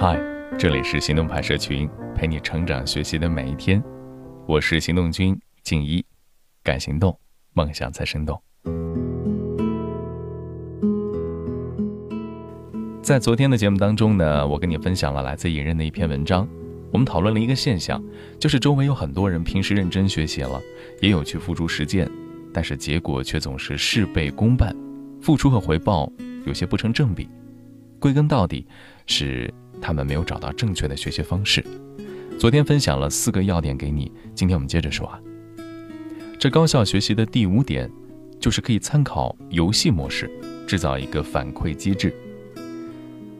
嗨，这里是行动派社群，陪你成长学习的每一天。我是行动君静一，敢行动，梦想才生动。在昨天的节目当中呢，我跟你分享了来自野人的一篇文章。我们讨论了一个现象，就是周围有很多人平时认真学习了，也有去付诸实践，但是结果却总是事倍功半，付出和回报有些不成正比。归根到底，是他们没有找到正确的学习方式。昨天分享了四个要点给你，今天我们接着说啊。这高效学习的第五点，就是可以参考游戏模式，制造一个反馈机制。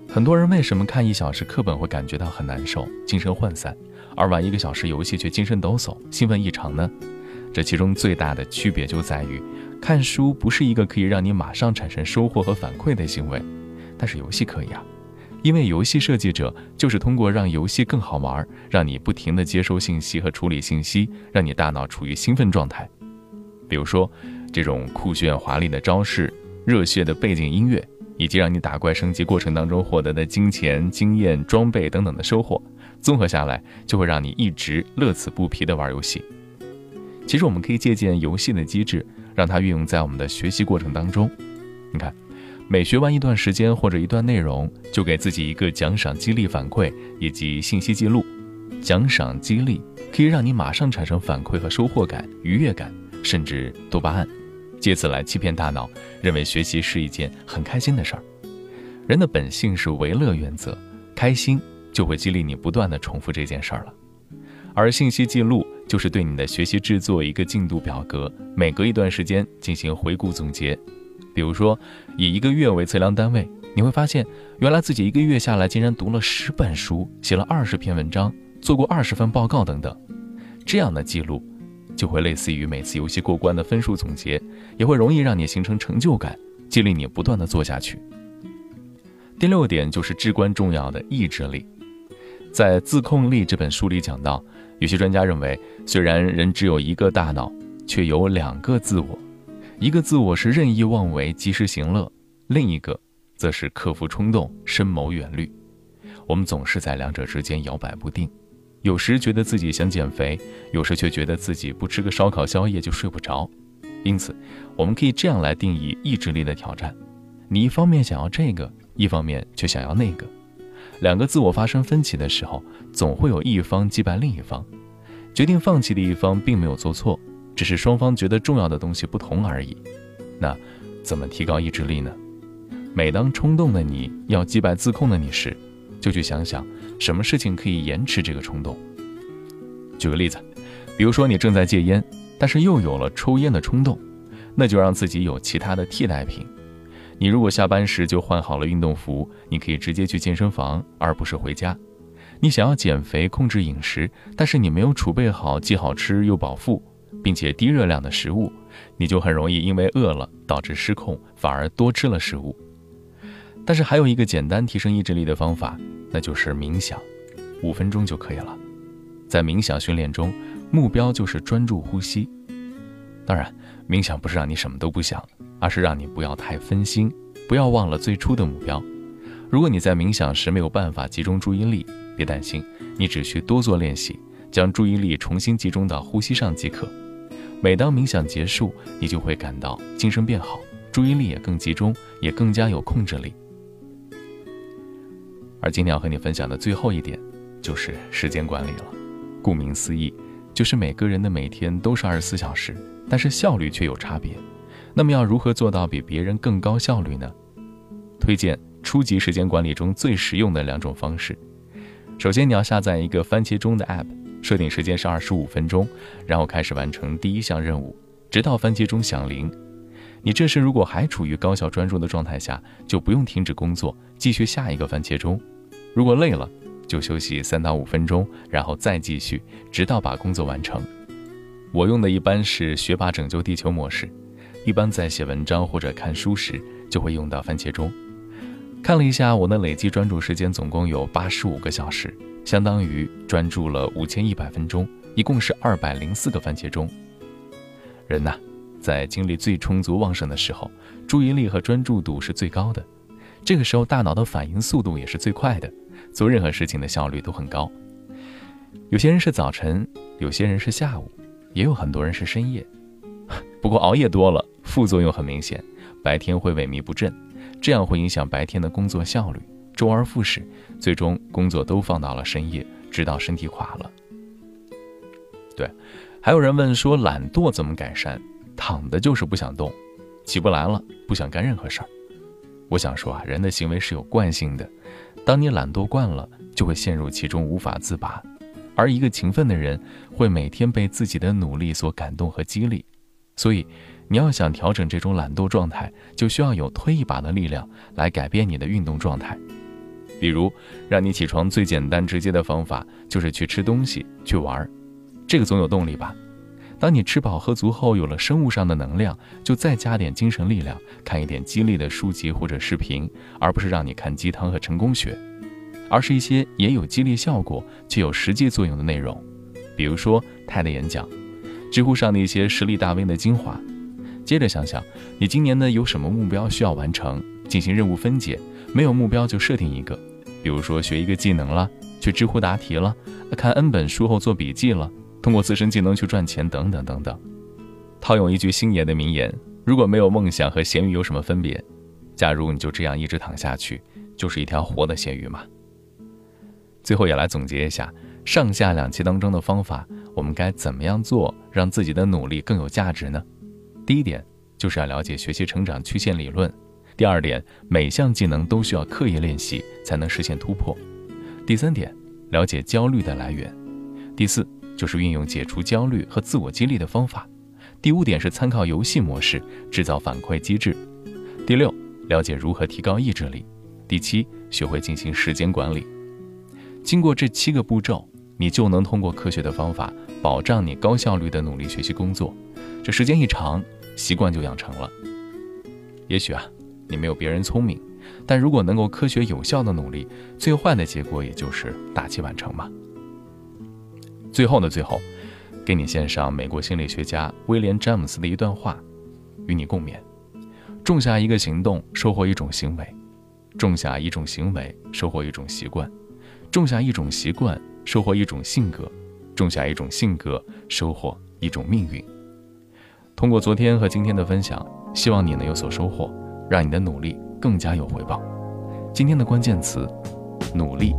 很多人为什么看一小时课本会感觉到很难受、精神涣散，而玩一个小时游戏却精神抖擞、兴奋异常呢？这其中最大的区别就在于，看书不是一个可以让你马上产生收获和反馈的行为。但是游戏可以啊，因为游戏设计者就是通过让游戏更好玩，让你不停地接收信息和处理信息，让你大脑处于兴奋状态。比如说，这种酷炫华丽的招式、热血的背景音乐，以及让你打怪升级过程当中获得的金钱、经验、装备等等的收获，综合下来就会让你一直乐此不疲地玩游戏。其实我们可以借鉴游戏的机制，让它运用在我们的学习过程当中。你看。每学完一段时间或者一段内容，就给自己一个奖赏、激励、反馈以及信息记录。奖赏、激励可以让你马上产生反馈和收获感、愉悦感，甚至多巴胺，借此来欺骗大脑，认为学习是一件很开心的事儿。人的本性是唯乐原则，开心就会激励你不断的重复这件事儿了。而信息记录就是对你的学习制作一个进度表格，每隔一段时间进行回顾总结。比如说，以一个月为测量单位，你会发现，原来自己一个月下来竟然读了十本书，写了二十篇文章，做过二十份报告等等。这样的记录，就会类似于每次游戏过关的分数总结，也会容易让你形成成就感，激励你不断的做下去。第六点就是至关重要的意志力。在《自控力》这本书里讲到，有些专家认为，虽然人只有一个大脑，却有两个自我。一个自我是任意妄为、及时行乐，另一个则是克服冲动、深谋远虑。我们总是在两者之间摇摆不定，有时觉得自己想减肥，有时却觉得自己不吃个烧烤宵夜就睡不着。因此，我们可以这样来定义意志力的挑战：你一方面想要这个，一方面却想要那个。两个自我发生分歧的时候，总会有一方击败另一方。决定放弃的一方并没有做错。只是双方觉得重要的东西不同而已。那怎么提高意志力呢？每当冲动的你要击败自控的你时，就去想想什么事情可以延迟这个冲动。举个例子，比如说你正在戒烟，但是又有了抽烟的冲动，那就让自己有其他的替代品。你如果下班时就换好了运动服，你可以直接去健身房，而不是回家。你想要减肥控制饮食，但是你没有储备好既好吃又饱腹。并且低热量的食物，你就很容易因为饿了导致失控，反而多吃了食物。但是还有一个简单提升意志力的方法，那就是冥想，五分钟就可以了。在冥想训练中，目标就是专注呼吸。当然，冥想不是让你什么都不想，而是让你不要太分心，不要忘了最初的目标。如果你在冥想时没有办法集中注意力，别担心，你只需多做练习。将注意力重新集中到呼吸上即可。每当冥想结束，你就会感到精神变好，注意力也更集中，也更加有控制力。而今天要和你分享的最后一点，就是时间管理了。顾名思义，就是每个人的每天都是二十四小时，但是效率却有差别。那么要如何做到比别人更高效率呢？推荐初级时间管理中最实用的两种方式。首先，你要下载一个番茄钟的 App。设定时间是二十五分钟，然后开始完成第一项任务，直到番茄钟响铃。你这时如果还处于高效专注的状态下，就不用停止工作，继续下一个番茄钟。如果累了，就休息三到五分钟，然后再继续，直到把工作完成。我用的一般是学霸拯救地球模式，一般在写文章或者看书时就会用到番茄钟。看了一下我的累计专注时间，总共有八十五个小时。相当于专注了五千一百分钟，一共是二百零四个番茄钟。人呐，在精力最充足旺盛的时候，注意力和专注度是最高的，这个时候大脑的反应速度也是最快的，做任何事情的效率都很高。有些人是早晨，有些人是下午，也有很多人是深夜。不过熬夜多了，副作用很明显，白天会萎靡不振，这样会影响白天的工作效率，周而复始，最终工作都放到了深夜，直到身体垮了。对，还有人问说懒惰怎么改善？躺的就是不想动，起不来了，不想干任何事儿。我想说啊，人的行为是有惯性的，当你懒惰惯了，就会陷入其中无法自拔。而一个勤奋的人，会每天被自己的努力所感动和激励。所以，你要想调整这种懒惰状态，就需要有推一把的力量来改变你的运动状态。比如，让你起床最简单直接的方法就是去吃东西、去玩儿，这个总有动力吧？当你吃饱喝足后，有了生物上的能量，就再加点精神力量，看一点激励的书籍或者视频，而不是让你看鸡汤和成功学，而是一些也有激励效果、具有实际作用的内容，比如说泰的演讲。知乎上的一些实力大 V 的精华，接着想想，你今年呢有什么目标需要完成？进行任务分解，没有目标就设定一个，比如说学一个技能了，去知乎答题了，看 N 本书后做笔记了，通过自身技能去赚钱等等等等。套用一句星爷的名言：如果没有梦想和咸鱼有什么分别？假如你就这样一直躺下去，就是一条活的咸鱼嘛。最后也来总结一下上下两期当中的方法。我们该怎么样做，让自己的努力更有价值呢？第一点就是要了解学习成长曲线理论。第二点，每项技能都需要刻意练习才能实现突破。第三点，了解焦虑的来源。第四，就是运用解除焦虑和自我激励的方法。第五点是参考游戏模式制造反馈机制。第六，了解如何提高意志力。第七，学会进行时间管理。经过这七个步骤。你就能通过科学的方法保障你高效率的努力学习工作，这时间一长，习惯就养成了。也许啊，你没有别人聪明，但如果能够科学有效的努力，最坏的结果也就是大器晚成嘛。最后的最后，给你献上美国心理学家威廉詹姆斯的一段话，与你共勉：种下一个行动，收获一种行为；种下一种行为，收获一种习惯；种下一种习惯。收获一种性格，种下一种性格，收获一种命运。通过昨天和今天的分享，希望你能有所收获，让你的努力更加有回报。今天的关键词：努力。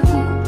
soon.